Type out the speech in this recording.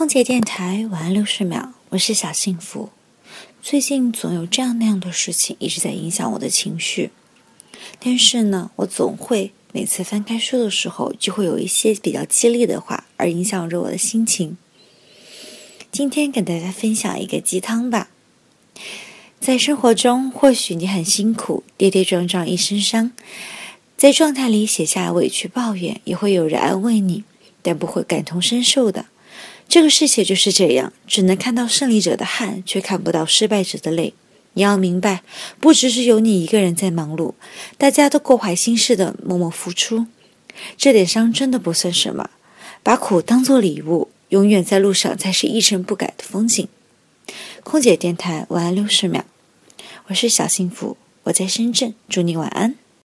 空姐电台晚安六十秒，我是小幸福。最近总有这样那样的事情一直在影响我的情绪，但是呢，我总会每次翻开书的时候，就会有一些比较激励的话，而影响着我的心情。今天跟大家分享一个鸡汤吧。在生活中，或许你很辛苦，跌跌撞撞一身伤，在状态里写下委屈抱怨，也会有人安慰你，但不会感同身受的。这个世界就是这样，只能看到胜利者的汗，却看不到失败者的泪。你要明白，不只是有你一个人在忙碌，大家都各怀心事的默默付出。这点伤真的不算什么，把苦当做礼物，永远在路上才是一尘不改的风景。空姐电台晚安六十秒，我是小幸福，我在深圳，祝你晚安。